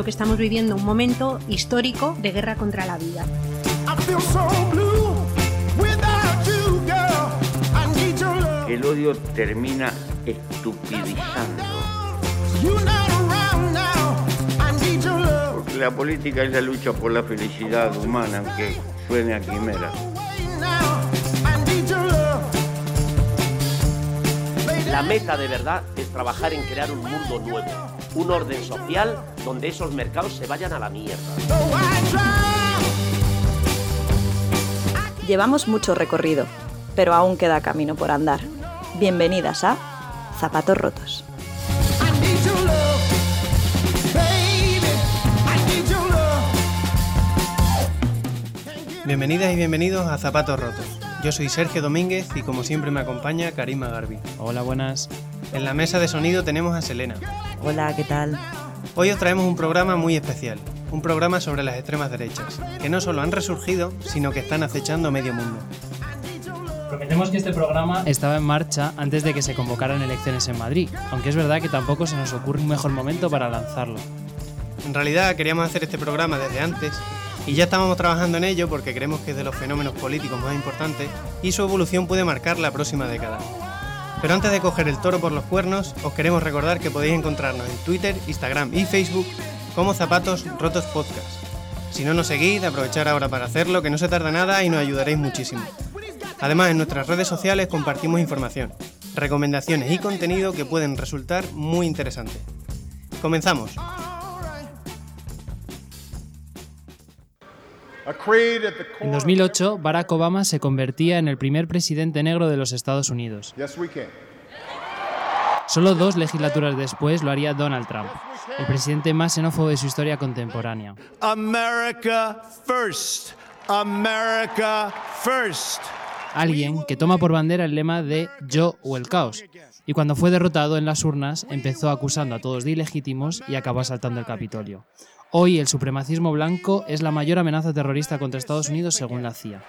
Creo que estamos viviendo un momento histórico de guerra contra la vida. El odio termina estupidizando. Porque la política es la lucha por la felicidad humana, aunque suene a quimera. La meta de verdad es trabajar en crear un mundo nuevo, un orden social donde esos mercados se vayan a la mierda. Llevamos mucho recorrido, pero aún queda camino por andar. Bienvenidas a Zapatos Rotos. Bienvenidas y bienvenidos a Zapatos Rotos. Yo soy Sergio Domínguez y como siempre me acompaña Karima Garbi. Hola, buenas. En la mesa de sonido tenemos a Selena. Hola, ¿qué tal? Hoy os traemos un programa muy especial, un programa sobre las extremas derechas, que no solo han resurgido, sino que están acechando medio mundo. Prometemos que este programa estaba en marcha antes de que se convocaran elecciones en Madrid, aunque es verdad que tampoco se nos ocurre un mejor momento para lanzarlo. En realidad queríamos hacer este programa desde antes y ya estábamos trabajando en ello porque creemos que es de los fenómenos políticos más importantes y su evolución puede marcar la próxima década. Pero antes de coger el toro por los cuernos, os queremos recordar que podéis encontrarnos en Twitter, Instagram y Facebook como Zapatos Rotos Podcast. Si no nos seguís, aprovechar ahora para hacerlo, que no se tarda nada y nos ayudaréis muchísimo. Además, en nuestras redes sociales compartimos información, recomendaciones y contenido que pueden resultar muy interesantes. Comenzamos. En 2008, Barack Obama se convertía en el primer presidente negro de los Estados Unidos. Solo dos legislaturas después lo haría Donald Trump, el presidente más xenófobo de su historia contemporánea. America first. America first. Alguien que toma por bandera el lema de yo o el caos. Y cuando fue derrotado en las urnas, empezó acusando a todos de ilegítimos y acabó asaltando el Capitolio. Hoy el supremacismo blanco es la mayor amenaza terrorista contra Estados Unidos según la CIA.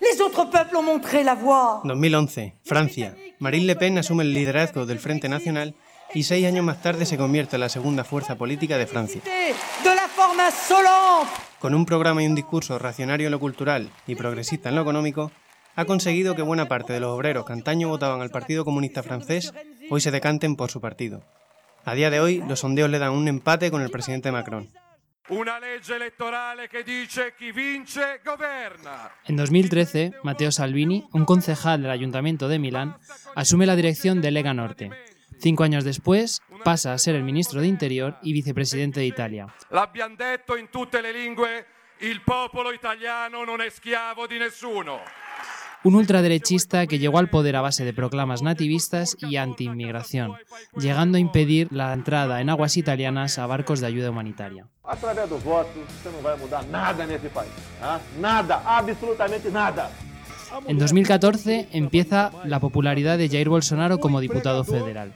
Les autres peuples ont montré la voie. 2011, Francia. Marine Le Pen asume el liderazgo del Frente Nacional y seis años más tarde se convierte en la segunda fuerza política de Francia. Con un programa y un discurso racionario en lo cultural y progresista en lo económico, ha conseguido que buena parte de los obreros que antaño votaban al Partido Comunista francés hoy se decanten por su partido. A día de hoy, los sondeos le dan un empate con el presidente Macron. Una legge elettorale che dice chi vince governa. En 2013, Matteo Salvini, un concejal del Ayuntamiento de Milán, asume la dirección de Lega Norte. Cinco años después, pasa a ser el ministro de Interior y vicepresidente de Italia. L'abbiamo detto in tutte le lingue, il popolo italiano non è schiavo di nessuno. Un ultraderechista que llegó al poder a base de proclamas nativistas y anti-inmigración, llegando a impedir la entrada en aguas italianas a barcos de ayuda humanitaria. Através dos votos, você não vai mudar nada nesse país. tá? Nada, absolutamente nada. En 2014 empieza la popularidad de Jair Bolsonaro como diputado federal.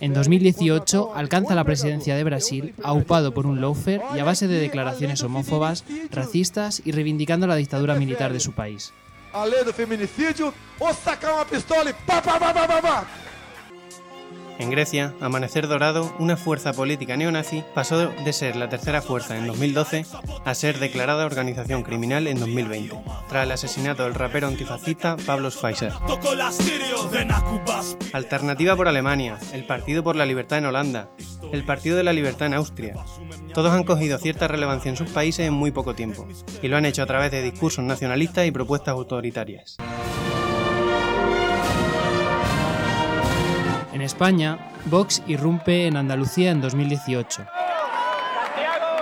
En 2018 alcanza la presidencia de Brasil, aupado por un lawfare y a base de declaraciones homófobas, racistas y reivindicando la dictadura militar de su país. A lei do feminicídio, ou sacar uma pistola e pá, pá, pá, pá, pá, pá. En Grecia, Amanecer Dorado, una fuerza política neonazi, pasó de ser la tercera fuerza en 2012 a ser declarada organización criminal en 2020, tras el asesinato del rapero antifascista Pablo Schweizer. Alternativa por Alemania, el Partido por la Libertad en Holanda, el Partido de la Libertad en Austria. Todos han cogido cierta relevancia en sus países en muy poco tiempo, y lo han hecho a través de discursos nacionalistas y propuestas autoritarias. España, Vox irrumpe en Andalucía en 2018.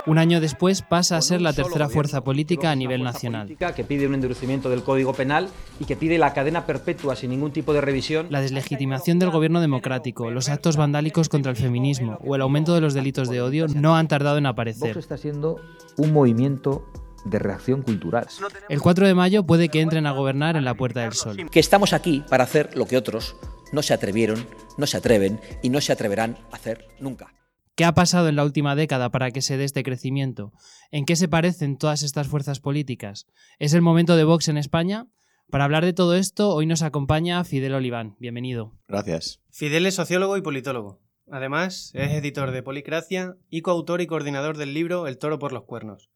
Un año después pasa a ser la tercera fuerza política a nivel nacional. que pide un endurecimiento del Código Penal y que pide la cadena perpetua sin ningún tipo de revisión. La deslegitimación del gobierno democrático, los actos vandálicos contra el feminismo o el aumento de los delitos de odio no han tardado en Vox aparecer. está siendo un movimiento de reacción cultural. El 4 de mayo puede que entren a gobernar en la Puerta del Sol. que estamos aquí para hacer lo que otros no se atrevieron, no se atreven y no se atreverán a hacer nunca. ¿Qué ha pasado en la última década para que se dé este crecimiento? ¿En qué se parecen todas estas fuerzas políticas? ¿Es el momento de Vox en España? Para hablar de todo esto, hoy nos acompaña Fidel Oliván. Bienvenido. Gracias. Fidel es sociólogo y politólogo. Además, es editor de Policracia y coautor y coordinador del libro El toro por los cuernos,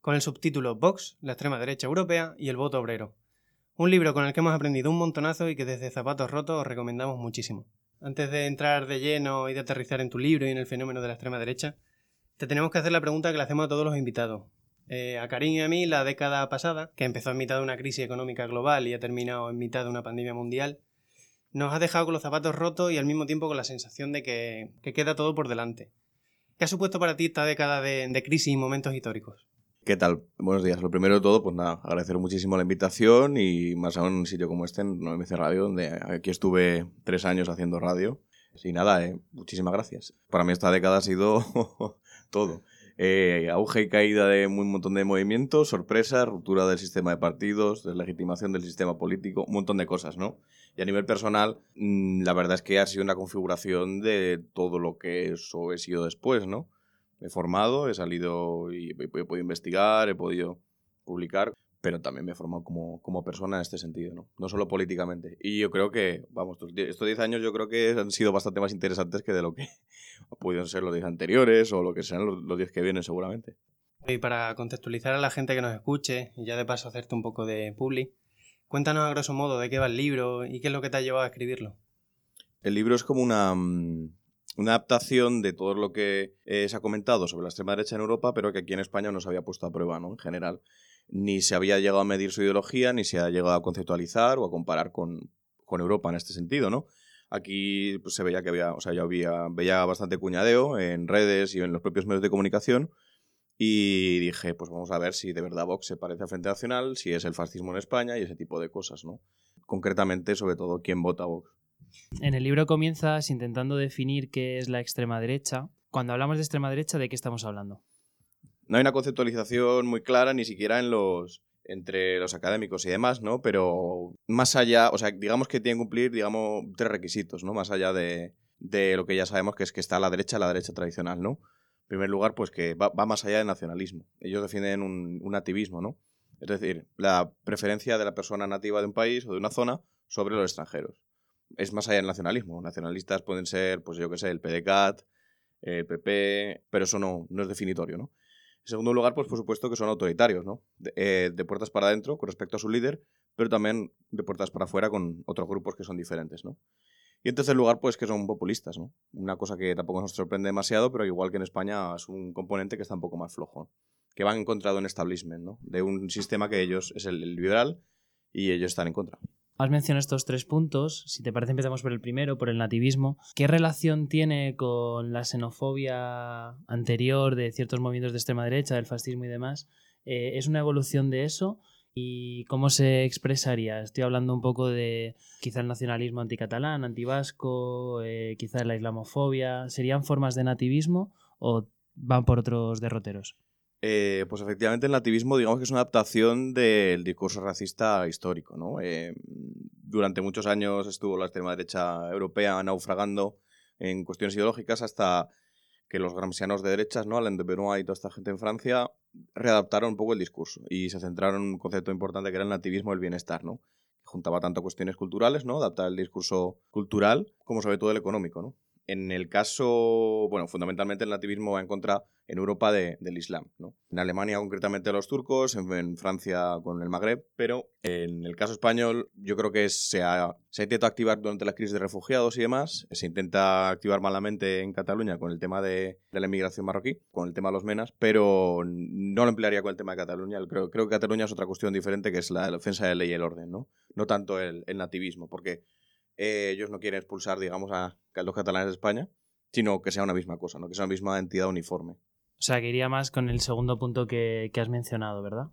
con el subtítulo Vox, la extrema derecha europea y el voto obrero. Un libro con el que hemos aprendido un montonazo y que desde Zapatos Rotos os recomendamos muchísimo. Antes de entrar de lleno y de aterrizar en tu libro y en el fenómeno de la extrema derecha, te tenemos que hacer la pregunta que le hacemos a todos los invitados. Eh, a Karim y a mí, la década pasada, que empezó en mitad de una crisis económica global y ha terminado en mitad de una pandemia mundial, nos ha dejado con los zapatos rotos y al mismo tiempo con la sensación de que, que queda todo por delante. ¿Qué ha supuesto para ti esta década de, de crisis y momentos históricos? ¿Qué tal? Buenos días. Lo primero de todo, pues nada, agradecer muchísimo la invitación y más aún en un sitio como este, en 9MC Radio, donde aquí estuve tres años haciendo radio. Y nada, eh, muchísimas gracias. Para mí esta década ha sido todo. Eh, auge y caída de un montón de movimientos, sorpresa, ruptura del sistema de partidos, deslegitimación del sistema político, un montón de cosas, ¿no? Y a nivel personal, mm, la verdad es que ha sido una configuración de todo lo que eso he sido después, ¿no? Me he formado, he salido y he podido investigar, he podido publicar, pero también me he formado como, como persona en este sentido, ¿no? No solo políticamente. Y yo creo que, vamos, estos 10 años yo creo que han sido bastante más interesantes que de lo que pudieron ser los 10 anteriores o lo que serán los 10 que vienen seguramente. Y para contextualizar a la gente que nos escuche, y ya de paso hacerte un poco de publi, cuéntanos a grosso modo de qué va el libro y qué es lo que te ha llevado a escribirlo. El libro es como una, mm, una adaptación de todo lo que eh, se ha comentado sobre la extrema derecha en Europa, pero que aquí en España no se había puesto a prueba, ¿no? En general. Ni se había llegado a medir su ideología, ni se ha llegado a conceptualizar o a comparar con, con Europa en este sentido, ¿no? Aquí pues, se veía que había, o sea, ya había, veía bastante cuñadeo en redes y en los propios medios de comunicación. Y dije, pues vamos a ver si de verdad Vox se parece a Frente Nacional, si es el fascismo en España y ese tipo de cosas, ¿no? Concretamente, sobre todo, quién vota Vox. En el libro comienzas intentando definir qué es la extrema derecha. Cuando hablamos de extrema derecha, ¿de qué estamos hablando? No hay una conceptualización muy clara ni siquiera entre los académicos y demás, ¿no? Pero más allá, o sea, digamos que tienen que cumplir, digamos, tres requisitos, ¿no? Más allá de, lo que ya sabemos que es que está a la derecha, la derecha tradicional, ¿no? En primer lugar, pues que va, va más allá del nacionalismo. Ellos defienden un, un nativismo, ¿no? Es decir, la preferencia de la persona nativa de un país o de una zona sobre los extranjeros es más allá del nacionalismo. Nacionalistas pueden ser, pues yo qué sé, el PDCAT, el PP, pero eso no, no es definitorio, ¿no? En segundo lugar, pues por supuesto que son autoritarios, ¿no? De, eh, de, puertas para adentro con respecto a su líder, pero también de puertas para afuera con otros grupos que son diferentes, ¿no? Y en tercer lugar, pues que son populistas, ¿no? Una cosa que tampoco nos sorprende demasiado, pero igual que en España es un componente que está un poco más flojo, que van en contra de un establishment, ¿no? De un sistema que ellos es el liberal y ellos están en contra. Has mencionado estos tres puntos. Si te parece, empezamos por el primero, por el nativismo. ¿Qué relación tiene con la xenofobia anterior de ciertos movimientos de extrema derecha, del fascismo y demás? Eh, ¿Es una evolución de eso? ¿Y cómo se expresaría? Estoy hablando un poco de quizá el nacionalismo anticatalán, antivasco, eh, quizá la islamofobia. ¿Serían formas de nativismo o van por otros derroteros? Eh, pues efectivamente el nativismo digamos que es una adaptación del discurso racista histórico. ¿no? Eh, durante muchos años estuvo la extrema derecha europea naufragando en cuestiones ideológicas hasta que los gramscianos de derechas, ¿no? Alain de Benoit y toda esta gente en Francia, readaptaron un poco el discurso y se centraron en un concepto importante que era el nativismo del bienestar, ¿no? juntaba tanto cuestiones culturales, ¿no? Adaptar el discurso cultural como sobre todo el económico, ¿no? En el caso, bueno, fundamentalmente el nativismo va en contra en Europa de, del Islam, ¿no? En Alemania concretamente los turcos, en, Francia con el Magreb, pero en el caso español yo creo que se ha, se ha intentado activar durante la crisis de refugiados y demás, se intenta activar malamente en Cataluña con el tema de, de la inmigración marroquí, con el tema de los menas, pero no lo emplearía con el tema de Cataluña. Creo, que Cataluña es otra cuestión diferente que es la defensa de la ley y el orden, ¿no? No tanto el, el nativismo, porque eh, ellos no quieren expulsar, digamos, a los catalanes de España, sino que sea una misma cosa, ¿no? que sea una misma entidad uniforme. O sea, que iría más con el segundo punto que, que has mencionado, ¿verdad?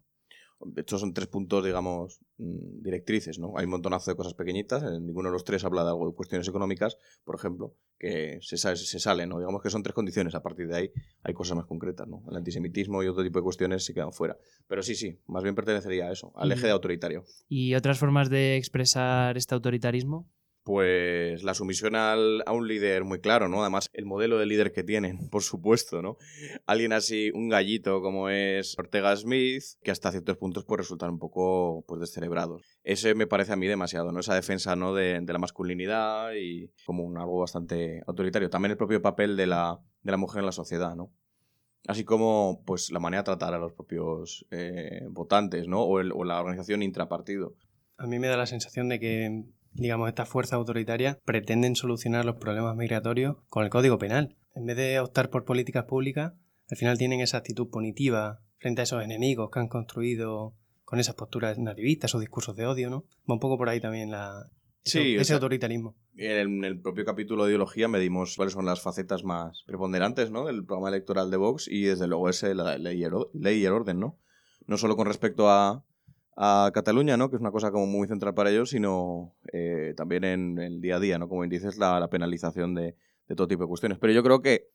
Estos son tres puntos, digamos, mm, directrices, ¿no? Hay un montonazo de cosas pequeñitas, en ninguno de los tres habla de algo de cuestiones económicas, por ejemplo, que se, sale, se salen, ¿no? Digamos que son tres condiciones, a partir de ahí hay cosas más concretas, ¿no? El antisemitismo y otro tipo de cuestiones se quedan fuera. Pero sí, sí, más bien pertenecería a eso, al eje de autoritario. ¿Y otras formas de expresar este autoritarismo? Pues la sumisión al, a un líder muy claro, ¿no? Además, el modelo de líder que tienen, por supuesto, ¿no? Alguien así, un gallito como es Ortega Smith, que hasta ciertos puntos puede resultar un poco pues descerebrado. Ese me parece a mí demasiado, ¿no? Esa defensa, ¿no? De, de la masculinidad y como un algo bastante autoritario. También el propio papel de la, de la mujer en la sociedad, ¿no? Así como pues la manera de tratar a los propios eh, votantes, ¿no? O, o la organización intrapartido. A mí me da la sensación de que digamos, estas fuerzas autoritarias pretenden solucionar los problemas migratorios con el Código Penal. En vez de optar por políticas públicas, al final tienen esa actitud punitiva frente a esos enemigos que han construido con esas posturas nativistas o discursos de odio, ¿no? Va un poco por ahí también la, Sí, ese o sea, autoritarismo. En el propio capítulo de ideología medimos cuáles son las facetas más preponderantes ¿no? del programa electoral de Vox y desde luego es la ley ley y el orden, ¿no? No solo con respecto a, a Cataluña, ¿no? que es una cosa como muy central para ellos, sino eh, también en el día a día, ¿no? como dices, la, la penalización de, todo tipo de cuestiones. Pero yo creo que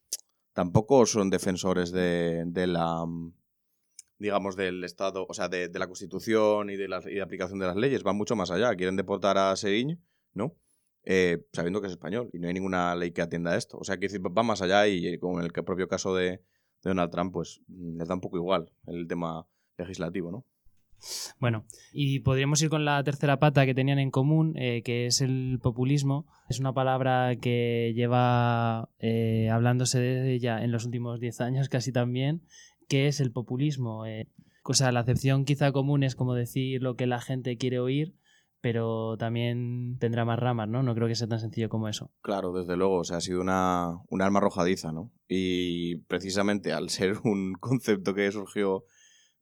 tampoco son defensores de, de la digamos, del Estado, o sea, de, de la Constitución y de la y de aplicación de las leyes, van mucho más allá. Quieren deportar a Seriñ, ¿no? Eh, sabiendo que es español y no hay ninguna ley que atienda a esto. O sea, que va más allá y como en el propio caso de, de Donald Trump, pues les da un poco igual el tema legislativo, ¿no? Bueno, y podríamos ir con la tercera pata que tenían en común, eh, que es el populismo. Es una palabra que lleva eh, hablándose de ella en los últimos 10 años casi también. ¿Qué es el populismo? Eh, o sea, la acepción quizá común es como decir lo que la gente quiere oír, pero también tendrá más ramas, ¿no? No creo que sea tan sencillo como eso. Claro, desde luego, o sea, ha sido una, un arma arrojadiza, ¿no? Y precisamente al ser un concepto que surgió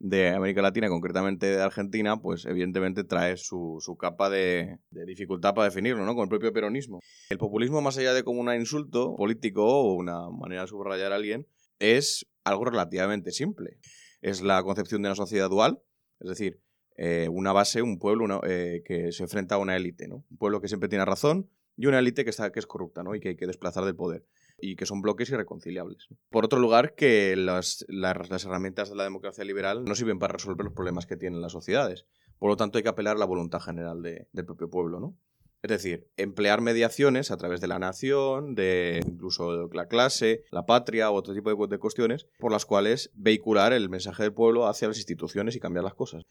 de América Latina, concretamente de Argentina, pues evidentemente trae su, su capa de, dificultad para definirlo, ¿no? Con el propio peronismo. El populismo, más allá de como un insulto político o una manera de subrayar a alguien, es algo relativamente simple. Es la concepción de una sociedad dual, es decir, eh, una base, un pueblo eh, que se enfrenta a una élite, ¿no? Un pueblo que siempre tiene razón y una élite que, está, que es corrupta, ¿no? Y que hay que desplazar del poder y que son bloques irreconciliables. Por otro lugar, que las, las, herramientas de la democracia liberal no sirven para resolver los problemas que tienen las sociedades. Por lo tanto, hay que apelar a la voluntad general de, del propio pueblo, ¿no? Es decir, emplear mediaciones a través de la nación, de incluso la clase, la patria u otro tipo de, cuestiones, por las cuales vehicular el mensaje del pueblo hacia las instituciones y cambiar las cosas.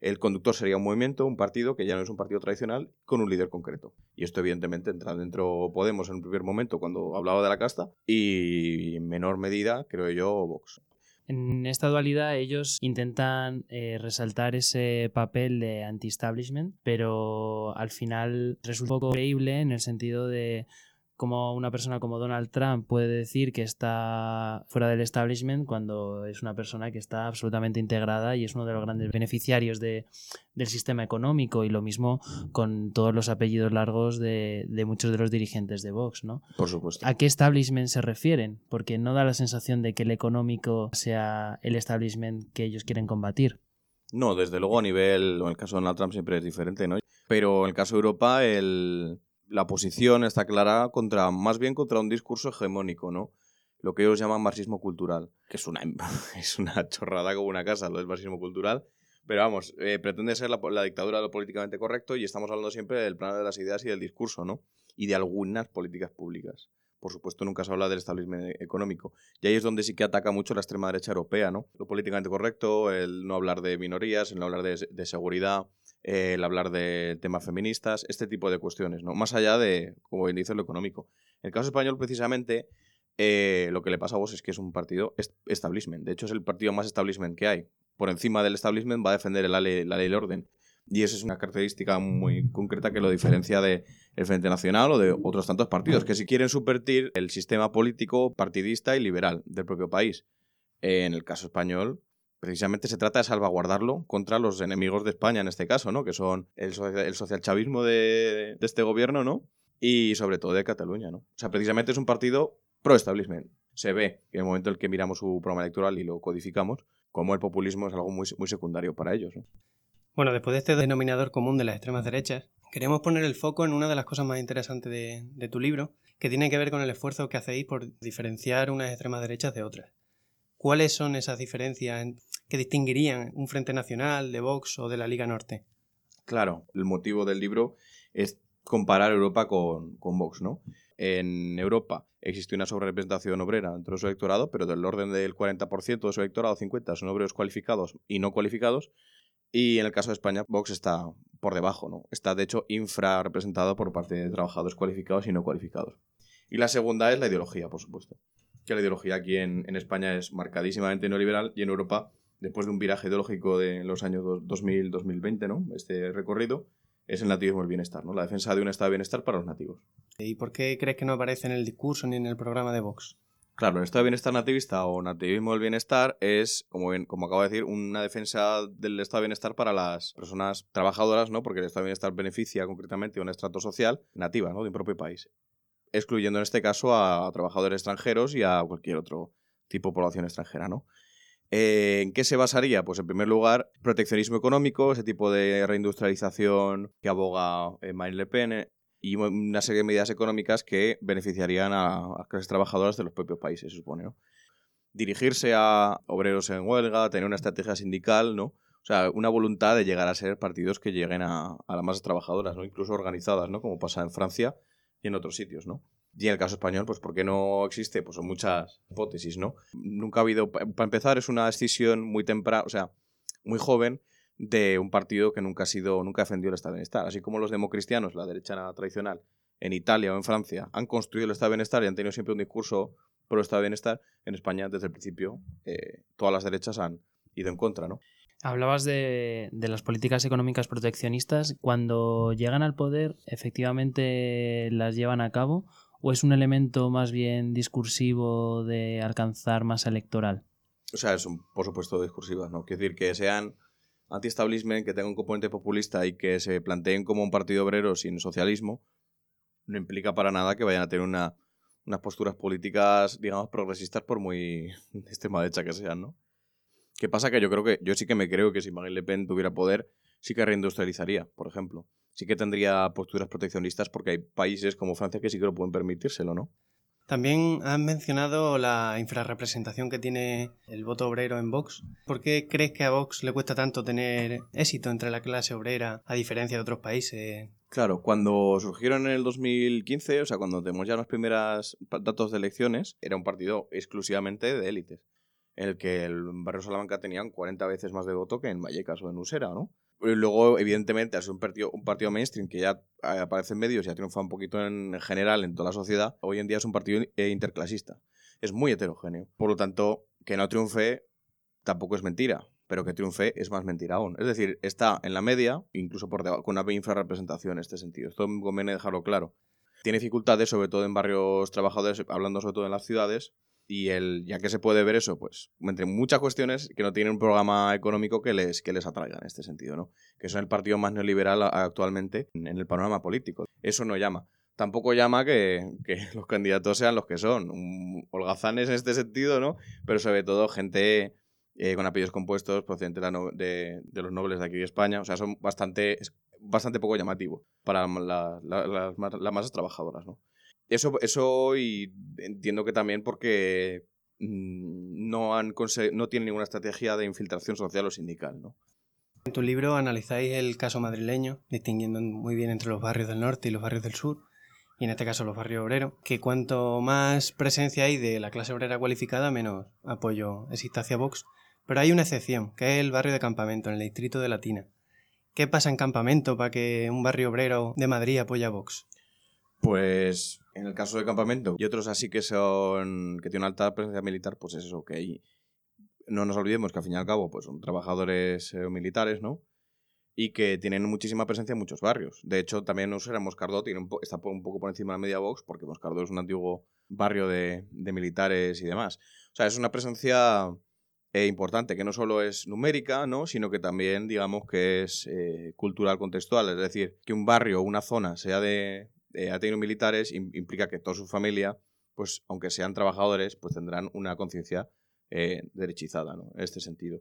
El conductor sería un movimiento, un partido, que ya no es un partido tradicional, con un líder concreto. Y esto evidentemente entra dentro Podemos en un primer momento cuando hablaba de la casta y en menor medida, creo yo, Vox. En esta dualidad ellos intentan eh, resaltar ese papel de anti-establishment, pero al final resulta un poco creíble en el sentido de cómo una persona como Donald Trump puede decir que está fuera del establishment cuando es una persona que está absolutamente integrada y es uno de los grandes beneficiarios de, del sistema económico y lo mismo con todos los apellidos largos de, de, muchos de los dirigentes de Vox, ¿no? Por supuesto. ¿A qué establishment se refieren? Porque no da la sensación de que el económico sea el establishment que ellos quieren combatir. No, desde luego a nivel, en el caso de Donald Trump siempre es diferente, ¿no? Pero en el caso de Europa, el, la posición está clara contra, más bien contra un discurso hegemónico, ¿no? Lo que ellos llaman marxismo cultural, que es una, es una chorrada como una casa, lo del marxismo cultural. Pero vamos, eh, pretende ser la, la, dictadura de lo políticamente correcto y estamos hablando siempre del plano de las ideas y del discurso, ¿no? Y de algunas políticas públicas. Por supuesto, nunca se habla del establishment económico. Y ahí es donde sí que ataca mucho la extrema derecha europea, ¿no? Lo políticamente correcto, el no hablar de minorías, el no hablar de, de seguridad, el hablar de temas feministas, este tipo de cuestiones, ¿no? Más allá de, como bien dice, lo económico. El caso español, precisamente, eh, lo que le pasa a vos es que es un partido establishment. De hecho, es el partido más establishment que hay. Por encima del establishment va a defender la ley, ley del orden. Y esa es una característica muy concreta que lo diferencia del el Frente Nacional o de otros tantos partidos, que si quieren subvertir el sistema político partidista y liberal del propio país. En el caso español, precisamente se trata de salvaguardarlo contra los enemigos de España en este caso, ¿no? Que son el, el socialchavismo de, este gobierno, ¿no? Y sobre todo de Cataluña, ¿no? O sea, precisamente es un partido pro-establishment. Se ve en el momento en el que miramos su programa electoral y lo codificamos, como el populismo es algo muy, muy secundario para ellos, ¿no? Bueno, después de este denominador común de las extremas derechas, queremos poner el foco en una de las cosas más interesantes de, de tu libro, que tiene que ver con el esfuerzo que hacéis por diferenciar unas extremas derechas de otras. ¿Cuáles son esas diferencias que distinguirían un Frente Nacional, de Vox o de la Liga Norte? Claro, el motivo del libro es comparar Europa con, con Vox, ¿no? En Europa existe una sobrerepresentación obrera entre su electorado, pero del orden del 40% de su electorado, 50 son obreros cualificados y no cualificados. Y en el caso de España, Vox está por debajo, ¿no? Está de hecho infrarrepresentado por parte de trabajadores cualificados y no cualificados. Y la segunda es la ideología, por supuesto. Que la ideología aquí en, en España es marcadísimamente neoliberal y en Europa, después de un viraje ideológico de los años 2000-2020, ¿no? Este recorrido, es el nativismo del bienestar, ¿no? La defensa de un estado de bienestar para los nativos. ¿Y por qué crees que no aparece en el discurso ni en el programa de Vox? Claro, el estado de bienestar nativista o nativismo del bienestar es, como, bien, como acabo de decir, una defensa del estado de bienestar para las personas trabajadoras, ¿no? Porque el estado de bienestar beneficia concretamente a un estrato social nativa, ¿no? De un propio país. Excluyendo en este caso a trabajadores extranjeros y a cualquier otro tipo de población extranjera, ¿no? Eh, ¿En qué se basaría? Pues en primer lugar, proteccionismo económico, ese tipo de reindustrialización que aboga eh, Marine Le Pen eh, y una serie de medidas económicas que beneficiarían a, a clases trabajadoras de los propios países, se supone. Dirigirse a obreros en huelga, tener una estrategia sindical, ¿no? O sea, una voluntad de llegar a ser partidos que lleguen a, a las masas trabajadoras, ¿no? Incluso organizadas, ¿no? Como pasa en Francia y en otros sitios, ¿no? Y en el caso español, pues ¿por qué no existe? Pues son muchas hipótesis, ¿no? Nunca ha habido, para empezar, es una decisión muy temprana, o sea, muy joven de un partido que nunca ha sido, nunca ha defendido el estado de bienestar. Así como los democristianos, la derecha tradicional, en Italia o en Francia, han construido el estado de bienestar y han tenido siempre un discurso el estado de bienestar, en España desde el principio eh, todas las derechas han ido en contra, ¿no? Hablabas de, las políticas económicas proteccionistas. Cuando llegan al poder, ¿efectivamente las llevan a cabo o es un elemento más bien discursivo de alcanzar masa electoral? O sea, son por supuesto discursivas, ¿no? Quiere decir que sean anti-establishment, que tengan un componente populista y que se planteen como un partido obrero sin socialismo, no implica para nada que vayan a tener una, unas posturas políticas, digamos, progresistas por muy extrema derecha que sean, ¿no? ¿Qué pasa? Que yo creo que, yo sí que me creo que si Marine Le Pen tuviera poder, sí que reindustrializaría, por ejemplo. Sí que tendría posturas proteccionistas porque hay países como Francia que sí que lo pueden permitírselo, ¿no? También has mencionado la infrarrepresentación que tiene el voto obrero en Vox. ¿Por qué crees que a Vox le cuesta tanto tener éxito entre la clase obrera a diferencia de otros países? Claro, cuando surgieron en el 2015, o sea, cuando tenemos ya los primeros datos de elecciones, era un partido exclusivamente de élites, en el que el barrio Salamanca tenían 40 veces más de voto que en Vallecas o en Usera, ¿no? Luego, evidentemente, es un partido, un partido mainstream que ya aparece en medios y ha triunfado un poquito en general en toda la sociedad. Hoy en día es un partido eh, interclasista. Es muy heterogéneo. Por lo tanto, que no triunfe tampoco es mentira, pero que triunfe es más mentira aún. Es decir, está en la media, incluso por debajo, con una infrarrepresentación en este sentido. Esto conviene dejarlo claro. Tiene dificultades, sobre todo en barrios trabajadores, hablando sobre todo en las ciudades, y el, ya que se puede ver eso, pues, entre muchas cuestiones que no tienen un programa económico que les, que les atraiga en este sentido, ¿no? Que son el partido más neoliberal actualmente en el panorama político. Eso no llama. Tampoco llama que, que los candidatos sean los que son. Holgazanes en este sentido, ¿no? Pero sobre todo gente eh, con apellidos compuestos procedentes de, no, de, los nobles de aquí de España. O sea, son bastante, bastante poco llamativo para la, las masas trabajadoras, ¿no? Eso, eso y entiendo que también porque mm, no, han no tienen ninguna estrategia de infiltración social o sindical, ¿no? En tu libro analizáis el caso madrileño, distinguiendo muy bien entre los barrios del norte y los barrios del sur, y en este caso los barrios obreros, que cuanto más presencia hay de la clase obrera cualificada, menos apoyo existe hacia Vox. Pero hay una excepción, que es el barrio de Campamento, en el distrito de Latina. ¿Qué pasa en Campamento para que un barrio obrero de Madrid apoye a Vox? Pues en el caso de campamento y otros así que son que tienen alta presencia militar, pues es eso, que ahí no nos olvidemos que al fin y al cabo pues son trabajadores eh, militares, ¿no? Y que tienen muchísima presencia en muchos barrios. De hecho, también Usera Moscardó tiene un está un poco por encima de la media Vox, porque Moscardó es un antiguo barrio de, de militares y demás. O sea, es una presencia eh, importante, que no solo es numérica, ¿no? sino que también, digamos, que es eh, cultural contextual. Es decir, que un barrio o una zona sea de, eh, ha tenido militares implica que toda su familia, pues aunque sean trabajadores, pues tendrán una conciencia eh, derechizada, ¿no? En este sentido.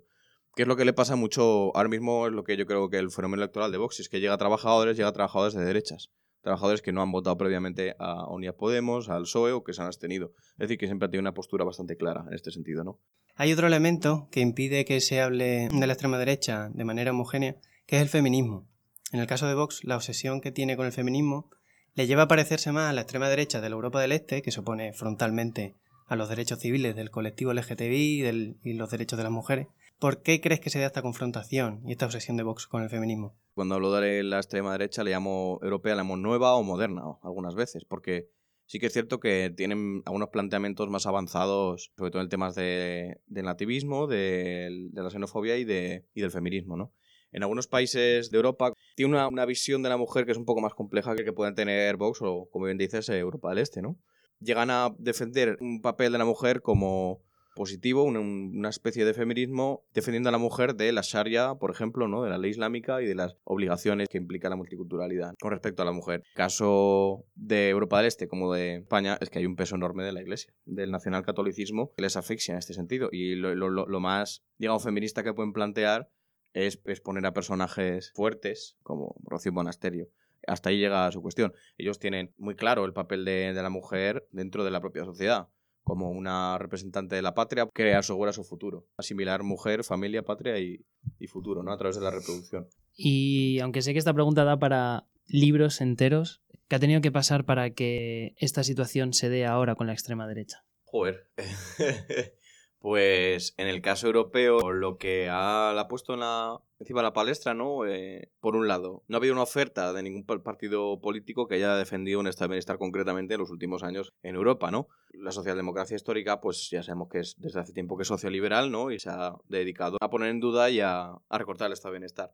¿Qué es lo que le pasa mucho ahora mismo? Es lo que yo creo que el fenómeno electoral de Vox es que llega a trabajadores, llega a trabajadores de derechas. Trabajadores que no han votado previamente a Unidas Podemos, al PSOE o que se han abstenido. Es decir, que siempre ha tenido una postura bastante clara en este sentido, ¿no? Hay otro elemento que impide que se hable de la extrema derecha de manera homogénea, que es el feminismo. En el caso de Vox, la obsesión que tiene con el feminismo le lleva a parecerse más a la extrema derecha de la Europa del Este, que se opone frontalmente a los derechos civiles del colectivo LGTBI y, los derechos de las mujeres. ¿Por qué crees que se da esta confrontación y esta obsesión de Vox con el feminismo? Cuando hablo de la extrema derecha le llamo europea, la llamo nueva o moderna algunas veces, porque sí que es cierto que tienen algunos planteamientos más avanzados, sobre todo en temas de, del nativismo, de, la xenofobia y, y del feminismo, ¿no? En algunos países de Europa tiene una, una visión de la mujer que es un poco más compleja que que pueden tener Vox o, como bien dices, eh, Europa del Este, ¿no? Llegan a defender un papel de la mujer como positivo, una, una especie de feminismo defendiendo a la mujer de la Sharia, por ejemplo, ¿no? de la ley islámica y de las obligaciones que implica la multiculturalidad con respecto a la mujer. Caso de Europa del Este como de España es que hay un peso enorme de la Iglesia, del nacionalcatolicismo que les asfixia en este sentido. Y lo, lo- lo- lo más, digamos, feminista que pueden plantear es, es poner a personajes fuertes como Rocío Monasterio. Hasta ahí llega su cuestión. Ellos tienen muy claro el papel de, de la mujer dentro de la propia sociedad como una representante de la patria que asegura su futuro. Asimilar mujer, familia, patria y, y futuro, ¿no? A través de la reproducción. Y aunque sé que esta pregunta da para libros enteros, ¿qué ha tenido que pasar para que esta situación se dé ahora con la extrema derecha? Joder. pues en el caso europeo, lo que ha, puesto en la, encima de la palestra, ¿no? Eh, por un lado, no ha habido una oferta de ningún pa- partido político que haya defendido un estado de bienestar concretamente en los últimos años en Europa, ¿no? La socialdemocracia histórica, pues ya sabemos que es desde hace tiempo que es socioliberal, ¿no? Y se ha dedicado a poner en duda y a, a recortar el estado de bienestar.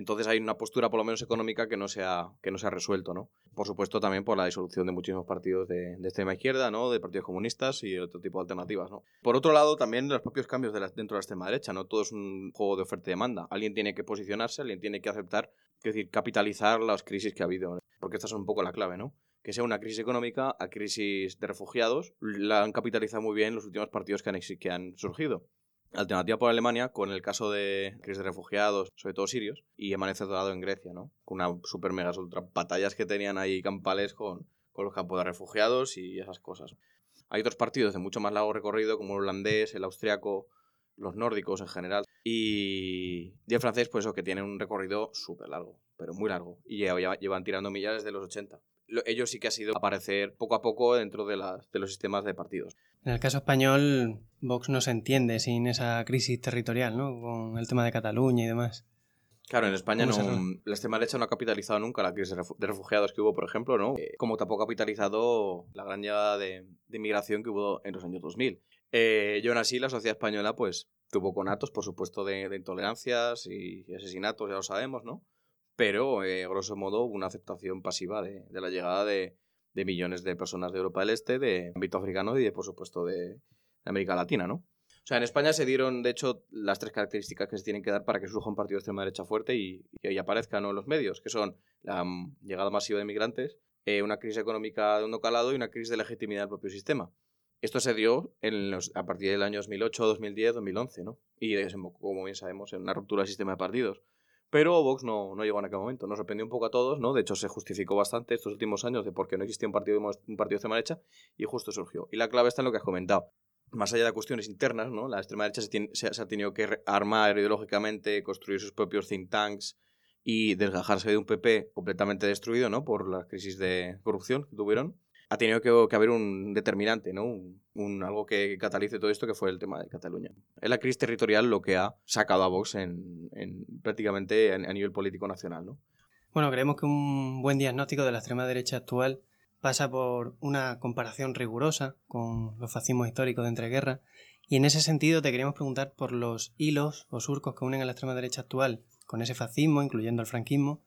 Entonces hay una postura, por lo menos económica, que no se ha, que no se resuelto, ¿no? Por supuesto, también por la disolución de muchísimos partidos de, de extrema izquierda, ¿no? De partidos comunistas y otro tipo de alternativas, ¿no? Por otro lado, también los propios cambios de la- dentro de la extrema derecha, ¿no? Todo es un juego de oferta y demanda. Alguien tiene que posicionarse, alguien tiene que aceptar, es decir, capitalizar las crisis que ha habido, porque esta es un poco la clave, ¿no? Que sea una crisis económica a crisis de refugiados, la han capitalizado muy bien los últimos partidos que han, que han surgido. Alternativa por Alemania, con el caso de crisis de refugiados, sobre todo sirios, y Amanecer Dorado en Grecia, ¿no? Con una super mega ultra batallas que tenían ahí campales con, con los campos de refugiados y esas cosas. Hay otros partidos de mucho más largo recorrido, como el holandés, el austriaco, los nórdicos en general, y, el francés, pues eso, que tienen un recorrido súper largo, pero muy largo, y lleva- llevan tirando millas desde los 80. Lo- ellos sí que ha sido aparecer poco a poco dentro de, las- de los sistemas de partidos. En el caso español, Vox no se entiende sin esa crisis territorial, ¿no? Con el tema de Cataluña y demás. Claro, en España no, ¿Cómo se la extrema derecha no ha capitalizado nunca la crisis de refu- de refugiados que hubo, por ejemplo, ¿no? Eh, como tampoco ha capitalizado la gran llegada de, de inmigración que hubo en los años 2000. Eh, y aún así, la sociedad española, pues, tuvo conatos, por supuesto, de, de intolerancias y, y asesinatos, ya lo sabemos, ¿no? Pero, eh, grosso modo, hubo una aceptación pasiva de, de la llegada de, de millones de personas de Europa del Este, de ámbito africano y, de, por supuesto, de, América Latina, ¿no? O sea, en España se dieron, de hecho, las tres características que se tienen que dar para que surja un partido de extrema derecha fuerte y, y aparezca ¿no? en los medios, que son la mm, llegada masiva de migrantes, eh, una crisis económica de hondo calado y una crisis de legitimidad del propio sistema. Esto se dio en los- a partir del año 2008, 2010, 2011, ¿no? Y como bien sabemos, en una ruptura del sistema de partidos. Pero Vox no, no llegó en aquel momento. Nos sorprendió un poco a todos, ¿no? De hecho, se justificó bastante estos últimos años de por qué no existía un partido, un de extrema derecha y justo surgió. Y la clave está en lo que has comentado más allá de cuestiones internas, ¿no? La extrema derecha se, ha tenido que armar ideológicamente, construir sus propios think tanks y desgajarse de un PP completamente destruido, ¿no? Por la crisis de corrupción que tuvieron. Ha tenido que, haber un determinante, ¿no? Un, algo que catalice todo esto, que fue el tema de Cataluña. Es la crisis territorial lo que ha sacado a Vox en, en prácticamente a, nivel político nacional, ¿no? Bueno, creemos que un buen diagnóstico de la extrema derecha actual pasa por una comparación rigurosa con los fascismos históricos de entreguerras y en ese sentido te queríamos preguntar por los hilos o surcos que unen a la extrema derecha actual con ese fascismo, incluyendo el franquismo,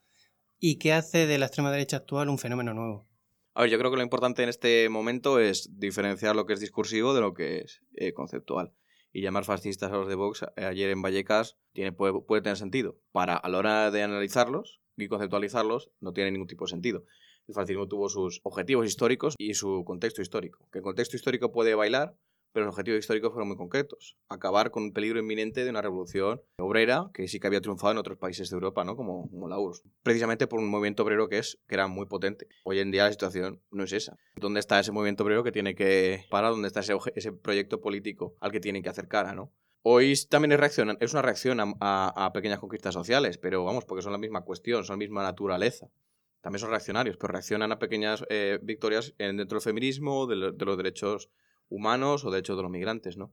y qué hace de la extrema derecha actual un fenómeno nuevo. A ver, yo creo que lo importante en este momento es diferenciar lo que es discursivo de lo que es eh, conceptual. Y llamar fascistas a los de Vox eh, ayer en Vallecas tiene, puede, puede tener sentido. Para a la hora de analizarlos y conceptualizarlos no tiene ningún tipo de sentido. El fascismo tuvo sus objetivos históricos y su contexto histórico. Que el contexto histórico puede bailar, pero los objetivos históricos fueron muy concretos. Acabar con un peligro inminente de una revolución obrera que sí que había triunfado en otros países de Europa, ¿no? Como, como la URSS. Precisamente por un movimiento obrero que, es, que era muy potente. Hoy en día la situación no es esa. ¿Dónde está ese movimiento obrero que tiene que parar? ¿Dónde está ese, proyecto político al que tienen que hacer cara, ¿no? Hoy también es, reacciona- es una reacción a, pequeñas conquistas sociales, pero vamos, porque son la misma cuestión, son la misma naturaleza. También son reaccionarios, pero reaccionan a pequeñas eh, victorias en- dentro del feminismo, de los derechos humanos o derechos de los migrantes, ¿no?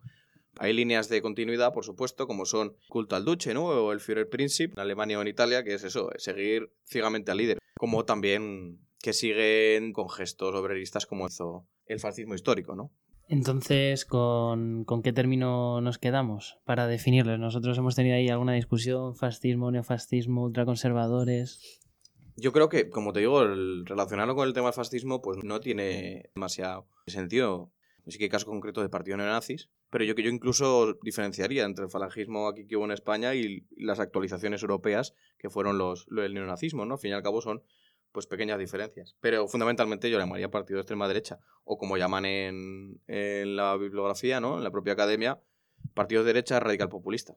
Hay líneas de continuidad, por supuesto, como son culto al duce, ¿no? O el Führerprinzip en Alemania o en Italia, que es eso, seguir ciegamente al líder. Como también que siguen con gestos obreristas como hizo el fascismo histórico, ¿no? Entonces, ¿con, con qué término nos quedamos para definirlos? Nosotros hemos tenido ahí alguna discusión, fascismo, neofascismo, ultraconservadores. Yo creo que, como te digo, el relacionarlo con el tema del fascismo, pues no tiene demasiado sentido. Sí que hay casos concretos de partidos neonazis, pero yo que yo incluso diferenciaría entre el falangismo aquí que hubo en España y las actualizaciones europeas que fueron los, lo del neonazismo, ¿no? Al fin y al cabo son pues pequeñas diferencias. Pero fundamentalmente yo le llamaría partido de extrema derecha, o como llaman en, en la bibliografía, ¿no? En la propia academia, partidos de derecha radical populista.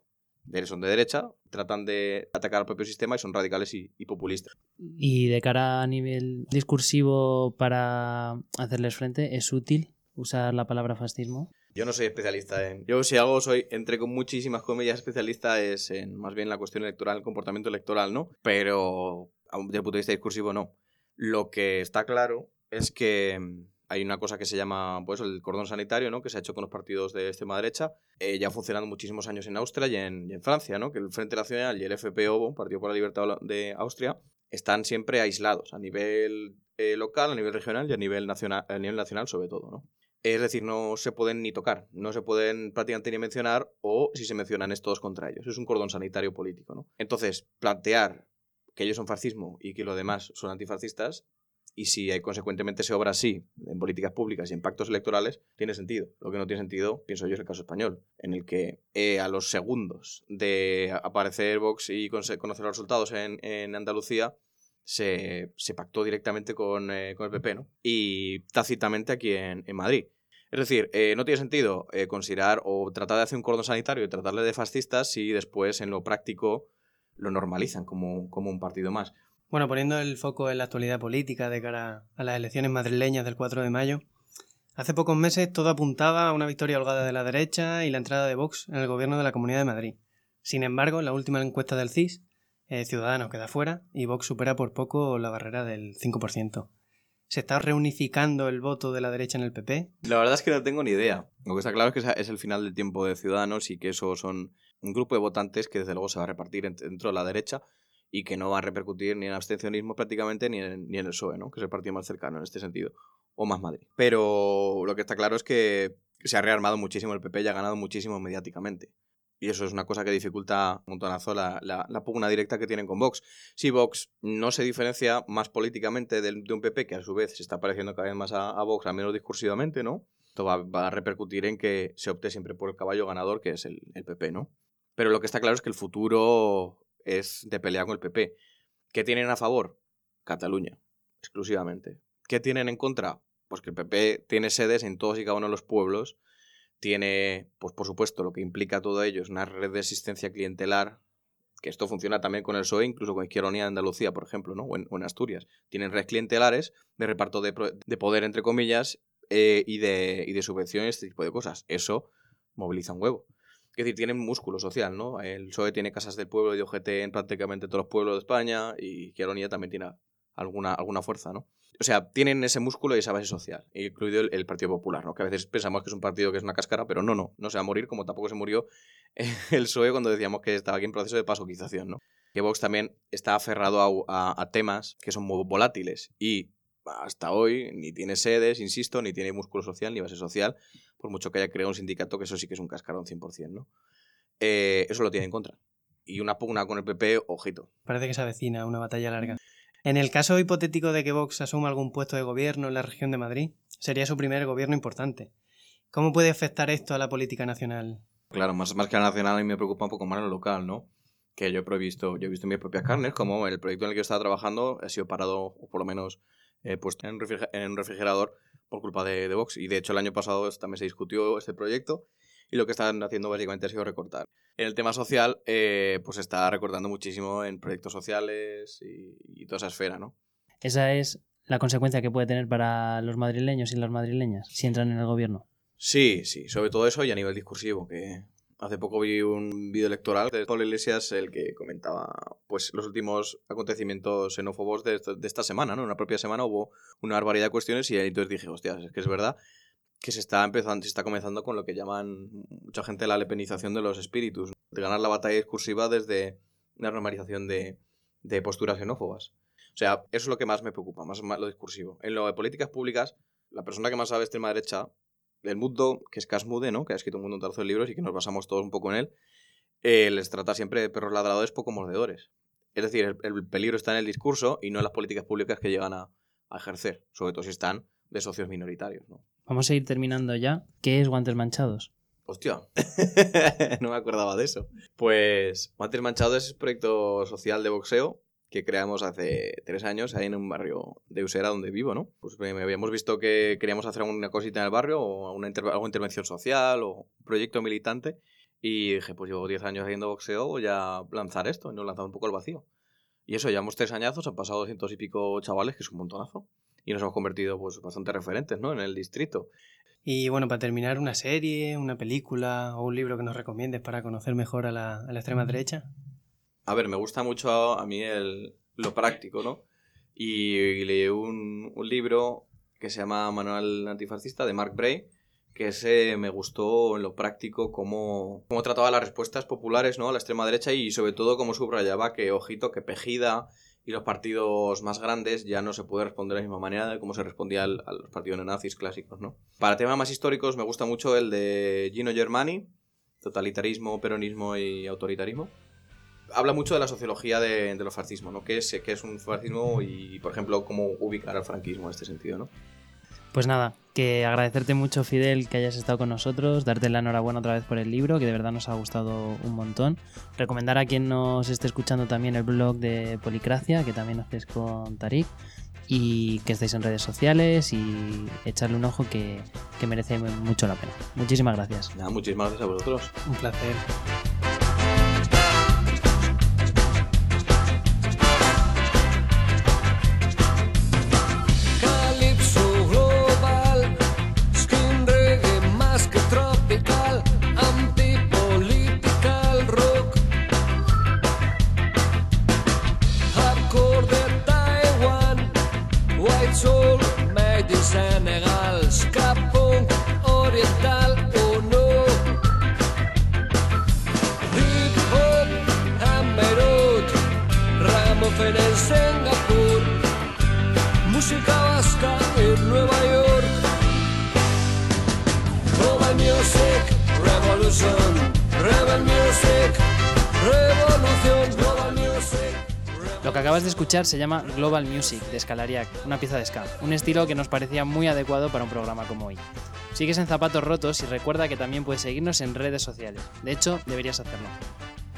Son de derecha, tratan de atacar al propio sistema y son radicales y populistas. Y de cara a nivel discursivo para hacerles frente, ¿es útil usar la palabra fascismo? Yo no soy especialista en. Yo, si algo soy, entre con muchísimas comillas, especialista es en más bien la cuestión electoral, el comportamiento electoral, ¿no? Pero desde el punto de vista discursivo, no. Lo que está claro es que mm, hay una cosa que se llama pues, el cordón sanitario, ¿no? Que se ha hecho con los partidos de extrema derecha, eh, ya funcionando muchísimos años en Austria y en, y en Francia, ¿no? Que el Frente Nacional y el FPO, Partido por la Libertad de Austria, están siempre aislados a nivel eh, local, a nivel regional y a nivel nacional, a nivel nacional sobre todo, ¿no? Es decir, no se pueden ni tocar, no se pueden prácticamente ni mencionar o si se mencionan es todos contra ellos. Es un cordón sanitario político, ¿no? Entonces, plantear que ellos son fascismo y que los demás son antifascistas y si eh, consecuentemente se obra así en políticas públicas y en pactos electorales, tiene sentido. Lo que no tiene sentido, pienso yo, es el caso español, en el que eh, a los segundos de aparecer Vox y conocer los resultados en, en Andalucía, se, se pactó directamente con, eh, con el PP, ¿no? Y tácitamente aquí en, en Madrid. Es decir, eh, no tiene sentido eh, considerar o tratar de hacer un cordón sanitario y tratarle de fascistas si después en lo práctico lo normalizan como, como un partido más. Bueno, poniendo el foco en la actualidad política de cara a las elecciones madrileñas del 4 de mayo, hace pocos meses todo apuntaba a una victoria holgada de la derecha y la entrada de Vox en el gobierno de la Comunidad de Madrid. Sin embargo, la última encuesta del CIS, eh, Ciudadanos queda fuera y Vox supera por poco la barrera del 5%. ¿Se está reunificando el voto de la derecha en el PP? La verdad es que no tengo ni idea. Lo que está claro es que es el final del tiempo de Ciudadanos y que eso son un grupo de votantes que desde luego se va a repartir ent- dentro de la derecha y que no va a repercutir ni en abstencionismo prácticamente ni en, ni en el PSOE, ¿no? que es el partido más cercano en este sentido, o más Madrid. Pero lo que está claro es que se ha rearmado muchísimo el PP y ha ganado muchísimo mediáticamente. Y eso es una cosa que dificulta un montonazo la, la, la pugna directa que tienen con Vox. Si Vox no se diferencia más políticamente del- de, un PP que a su vez se está pareciendo cada vez más a, a Vox, al menos discursivamente, ¿no? Esto va, va a repercutir en que se opte siempre por el caballo ganador, que es el, el PP, ¿no? Pero lo que está claro es que el futuro es de pelea con el PP. ¿Qué tienen a favor? Cataluña, exclusivamente. ¿Qué tienen en contra? Pues que el PP tiene sedes en todos y cada uno de los pueblos. Tiene, pues por supuesto, lo que implica todo ello es una red de asistencia clientelar, que esto funciona también con el PSOE, incluso con Izquierda de Andalucía, por ejemplo, ¿no? o, en, Asturias. Tienen redes clientelares de reparto de, de poder, entre comillas, eh, y, de, y de subvenciones, este tipo de cosas. Eso moviliza un huevo. Es decir, tienen músculo social, ¿no? El PSOE tiene casas del pueblo y OGT en prácticamente todos los pueblos de España y Izquierda también tiene alguna, alguna fuerza, ¿no? O sea, tienen ese músculo y esa base social, incluido el, Partido Popular, ¿no? Que a veces pensamos que es un partido que es una cáscara, pero no, no, no se va a morir, como tampoco se murió el PSOE cuando decíamos que estaba aquí en proceso de pasoquización, ¿no? Que Vox también está aferrado a, a- a temas que son muy volátiles y hasta hoy ni tiene sedes, insisto, ni tiene músculo social ni base social, por mucho que haya creado un sindicato, que eso sí que es un cascarón 100%, ¿no? Eh, eso lo tiene en contra. Y una pugna con el PP, ojito. Parece que se avecina una batalla larga. En el caso hipotético de que Vox asuma algún puesto de gobierno en la región de Madrid, sería su primer gobierno importante. ¿Cómo puede afectar esto a la política nacional? Claro, más, más que a la nacional, a mí me preocupa un poco más lo local, ¿no? Que yo he previsto, yo he visto mis propias carnes como el proyecto en el que yo estaba trabajando ha sido parado, o por lo menos eh, puesto en un refrigerador por culpa de, de Vox. Y de hecho el año pasado también se discutió este proyecto y lo que están haciendo básicamente ha sido recortar. En el tema social, eh, pues está recortando muchísimo en proyectos sociales y, y toda esa esfera, ¿no? Esa es la consecuencia que puede tener para los madrileños y las madrileñas si entran en el gobierno. Sí, sí, sobre todo eso y a nivel discursivo, que Hace poco vi un vídeo electoral de Pablo Iglesias, el que comentaba pues los últimos acontecimientos xenófobos de, de esta semana, ¿no? En una propia semana hubo una barbaridad de cuestiones y entonces dije, hostia, es que es verdad que se está empezando, se está comenzando con lo que llaman mucha gente la lepenización de los espíritus, de ganar la batalla discursiva desde la normalización de, de posturas xenófobas. O sea, eso es lo que más me preocupa, más, lo discursivo. En lo de políticas públicas, la persona que más sabe extrema derecha, del mundo, que es Casmude, ¿no? Que ha escrito un montón de libros y que nos basamos todos un poco en él, eh, les trata siempre de perros ladradores poco mordedores. Es decir, el, el, peligro está en el discurso y no en las políticas públicas que llegan a, a ejercer, sobre todo si están de socios minoritarios, ¿no? Vamos a ir terminando ya. ¿Qué es Guantes Manchados? Hostia, no me acordaba de eso. Pues Guantes Manchados es un proyecto social de boxeo que creamos hace tres años ahí en un barrio de Usera donde vivo, ¿no? Pues habíamos visto que queríamos hacer alguna cosita en el barrio o una inter alguna intervención social o un proyecto militante y dije, pues llevo 10 años haciendo boxeo, voy a lanzar esto y nos lanzamos un poco al vacío. Y eso, llevamos tres añazos, han pasado 200 y pico chavales, que es un montonazo, y nos hemos convertido pues bastante referentes, ¿no? En el distrito. Y bueno, para terminar, ¿una serie, una película o un libro que nos recomiendes para conocer mejor a la, a la extrema derecha? A ver, me gusta mucho a mí el, lo práctico, ¿no? Y, y leí un, un, libro que se llama Manual Antifascista de Mark Bray, que ese me gustó en lo práctico cómo, cómo trataba las respuestas populares ¿no? a la extrema derecha y sobre todo cómo subrayaba que, ojito, que Pejida y los partidos más grandes ya no se puede responder de la misma manera de cómo se respondía al, a los partidos neonazis clásicos, ¿no? Para temas más históricos me gusta mucho el de Gino Germani, totalitarismo, peronismo y autoritarismo habla mucho de la sociología de, de los fascismos, ¿no? ¿Qué es, qué es un fascismo y, por ejemplo, cómo ubicar al franquismo en este sentido, ¿no? Pues nada, que agradecerte mucho, Fidel, que hayas estado con nosotros, darte la enhorabuena otra vez por el libro, que de verdad nos ha gustado un montón. Recomendar a quien nos esté escuchando también el blog de Policracia, que también haces con Tarik, y que estéis en redes sociales y echarle un ojo que, que merece mucho la pena. Muchísimas gracias. Nada, muchísimas gracias a vosotros. Un placer. Lo que acabas de escuchar se llama Global Music de Scalariac, una pieza de ska, un estilo que nos parecía muy adecuado para un programa como hoy. Sigues en zapatos rotos y recuerda que también puedes seguirnos en redes sociales. De hecho, deberías hacerlo.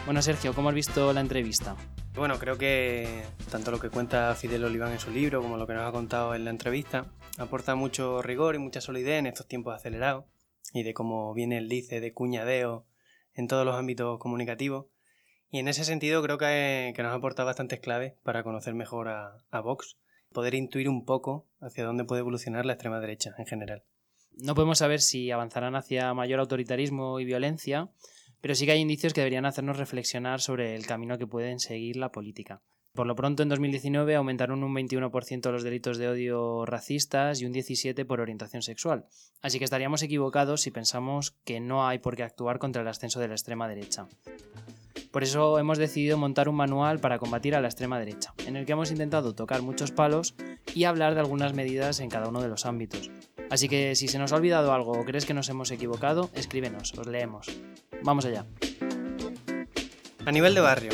Bueno, Sergio, ¿cómo has visto la entrevista? Bueno, creo que tanto lo que cuenta Fidel Oliván en su libro como lo que nos ha contado en la entrevista aporta mucho rigor y mucha solidez en estos tiempos acelerados y de cómo viene el dice de cuñadeo en todos los ámbitos comunicativos. Y en ese sentido creo que, que nos aporta bastantes claves para conocer mejor a, a Vox, poder intuir un poco hacia dónde puede evolucionar la extrema derecha en general. No podemos saber si avanzarán hacia mayor autoritarismo y violencia, pero sí que hay indicios que deberían hacernos reflexionar sobre el camino que pueden seguir la política. Por lo pronto, en 2019 aumentaron un 21% los delitos de odio racistas y un 17% por orientación sexual. Así que estaríamos equivocados si pensamos que no hay por qué actuar contra el ascenso de la extrema derecha. Por eso hemos decidido montar un manual para combatir a la extrema derecha, en el que hemos intentado tocar muchos palos y hablar de algunas medidas en cada uno de los ámbitos. Así que si se nos ha olvidado algo o crees que nos hemos equivocado, escríbenos, os leemos. Vamos allá. A nivel de barrio,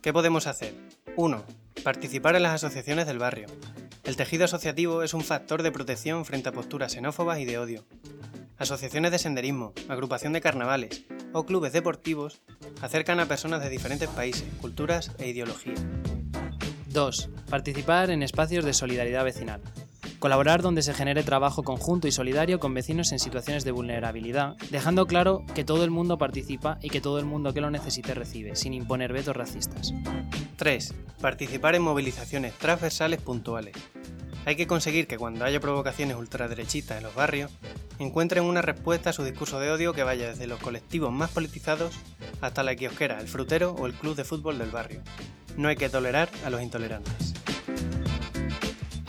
¿qué podemos hacer? 1. Participar en las asociaciones del barrio. El tejido asociativo es un factor de protección frente a posturas xenófobas y de odio. Asociaciones de senderismo, agrupación de carnavales o clubes deportivos acercan a personas de diferentes países, culturas e ideologías. 2. Participar en espacios de solidaridad vecinal. Colaborar donde se genere trabajo conjunto y solidario con vecinos en situaciones de vulnerabilidad, dejando claro que todo el mundo participa y que todo el mundo que lo necesite recibe, sin imponer vetos racistas. 3. Participar en movilizaciones transversales puntuales. Hay que conseguir que cuando haya provocaciones ultraderechistas en los barrios, encuentren una respuesta a su discurso de odio que vaya desde los colectivos más politizados hasta la kiosquera, el frutero o el club de fútbol del barrio. No hay que tolerar a los intolerantes.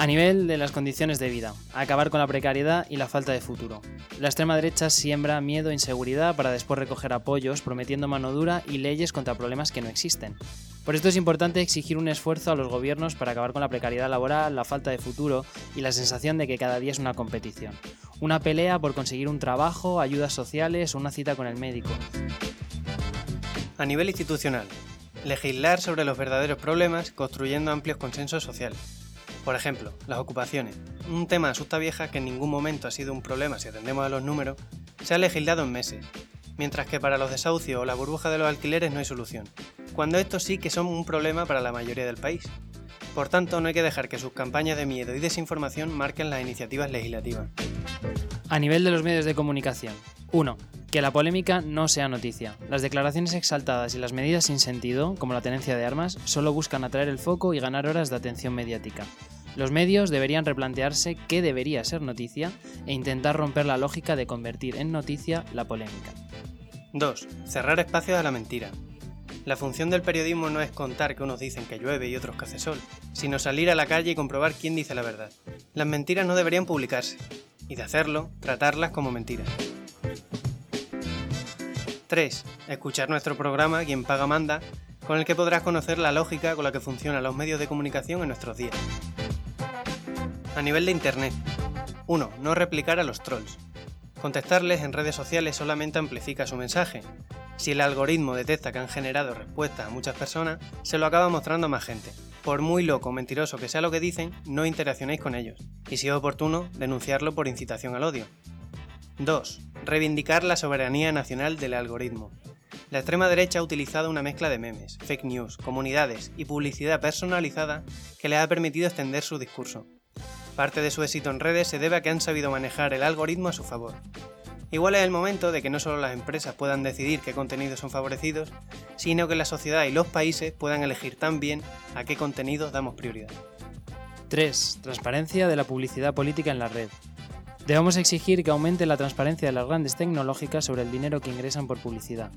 A nivel de las condiciones de vida, acabar con la precariedad y la falta de futuro. La extrema derecha siembra miedo e inseguridad para después recoger apoyos, prometiendo mano dura y leyes contra problemas que no existen. Por esto es importante exigir un esfuerzo a los gobiernos para acabar con la precariedad laboral, la falta de futuro y la sensación de que cada día es una competición. Una pelea por conseguir un trabajo, ayudas sociales o una cita con el médico. A nivel institucional, legislar sobre los verdaderos problemas construyendo amplios consensos sociales. Por ejemplo, las ocupaciones, un tema asusta vieja que en ningún momento ha sido un problema si atendemos a los números, se ha legislado en meses, mientras que para los desahucios o la burbuja de los alquileres no hay solución, cuando estos sí que son un problema para la mayoría del país. Por tanto, no hay que dejar que sus campañas de miedo y desinformación marquen las iniciativas legislativas. A nivel de los medios de comunicación. 1. Que la polémica no sea noticia. Las declaraciones exaltadas y las medidas sin sentido, como la tenencia de armas, solo buscan atraer el foco y ganar horas de atención mediática. Los medios deberían replantearse qué debería ser noticia e intentar romper la lógica de convertir en noticia la polémica. 2. Cerrar espacios a la mentira. La función del periodismo no es contar que unos dicen que llueve y otros que hace sol, sino salir a la calle y comprobar quién dice la verdad. Las mentiras no deberían publicarse, y de hacerlo, tratarlas como mentiras. 3. Escuchar nuestro programa Quien paga manda, con el que podrás conocer la lógica con la que funcionan los medios de comunicación en nuestros días. A nivel de Internet. 1. No replicar a los trolls. Contestarles en redes sociales solamente amplifica su mensaje. Si el algoritmo detecta que han generado respuestas a muchas personas, se lo acaba mostrando a más gente. Por muy loco o mentiroso que sea lo que dicen, no interaccionéis con ellos. Y si es oportuno, denunciarlo por incitación al odio. 2. Reivindicar la soberanía nacional del algoritmo. La extrema derecha ha utilizado una mezcla de memes, fake news, comunidades y publicidad personalizada que les ha permitido extender su discurso. Parte de su éxito en redes se debe a que han sabido manejar el algoritmo a su favor. Igual es el momento de que no solo las empresas puedan decidir qué contenidos son favorecidos, sino que la sociedad y los países puedan elegir también a qué contenidos damos prioridad. 3. Transparencia de la publicidad política en la red. Debemos exigir que aumente la transparencia de las grandes tecnológicas sobre el dinero que ingresan por publicidad.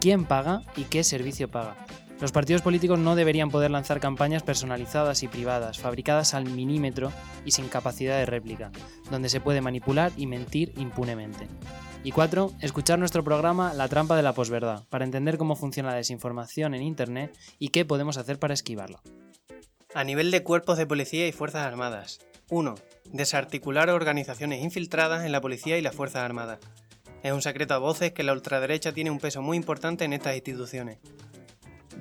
¿Quién paga y qué servicio paga? Los partidos políticos no deberían poder lanzar campañas personalizadas y privadas, fabricadas al milímetro y sin capacidad de réplica, donde se puede manipular y mentir impunemente. Y 4. Escuchar nuestro programa La trampa de la posverdad, para entender cómo funciona la desinformación en Internet y qué podemos hacer para esquivarla. A nivel de cuerpos de policía y Fuerzas Armadas. 1. Desarticular organizaciones infiltradas en la policía y las Fuerzas Armadas. Es un secreto a voces que la ultraderecha tiene un peso muy importante en estas instituciones.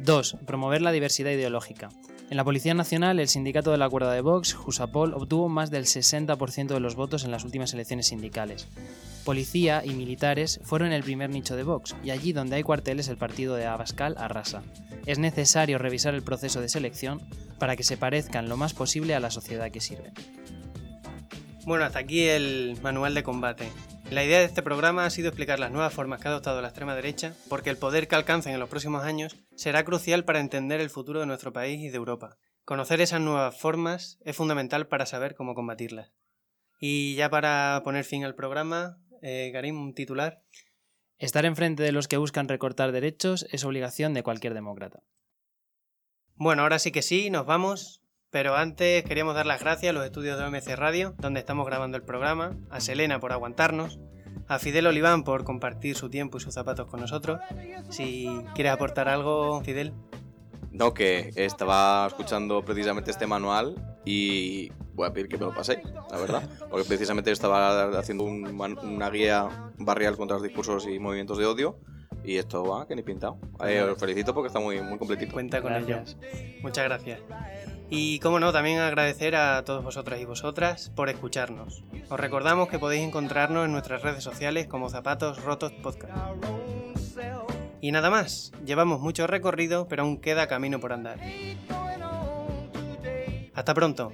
2. Promover la diversidad ideológica. En la Policía Nacional, el sindicato de la cuerda de Vox, Jusapol, obtuvo más del 60% de los votos en las últimas elecciones sindicales. Policía y militares fueron el primer nicho de Vox, y allí donde hay cuarteles el partido de Abascal arrasa. Es necesario revisar el proceso de selección para que se parezcan lo más posible a la sociedad que sirven. Bueno, hasta aquí el manual de combate. La idea de este programa ha sido explicar las nuevas formas que ha adoptado la extrema derecha, porque el poder que alcancen en los próximos años será crucial para entender el futuro de nuestro país y de Europa. Conocer esas nuevas formas es fundamental para saber cómo combatirlas. Y ya para poner fin al programa, eh, Karim, un titular. Estar enfrente de los que buscan recortar derechos es obligación de cualquier demócrata. Bueno, ahora sí que sí, nos vamos. Pero antes queríamos dar las gracias a los estudios de OMC Radio, donde estamos grabando el programa, a Selena por aguantarnos, a Fidel Oliván por compartir su tiempo y sus zapatos con nosotros. Si quieres aportar algo, Fidel. No, que estaba escuchando precisamente este manual y voy a pedir que me lo paséis, la verdad. Porque precisamente estaba haciendo una guía barrial contra los discursos y movimientos de odio. Y esto va, que ni pintado. Eh, os felicito porque está muy, muy completito. Cuenta con ellos. Muchas gracias. Y como no, también agradecer a todos vosotras y vosotras por escucharnos. Os recordamos que podéis encontrarnos en nuestras redes sociales como Zapatos Rotos Podcast. Y nada más, llevamos mucho recorrido, pero aún queda camino por andar. Hasta pronto.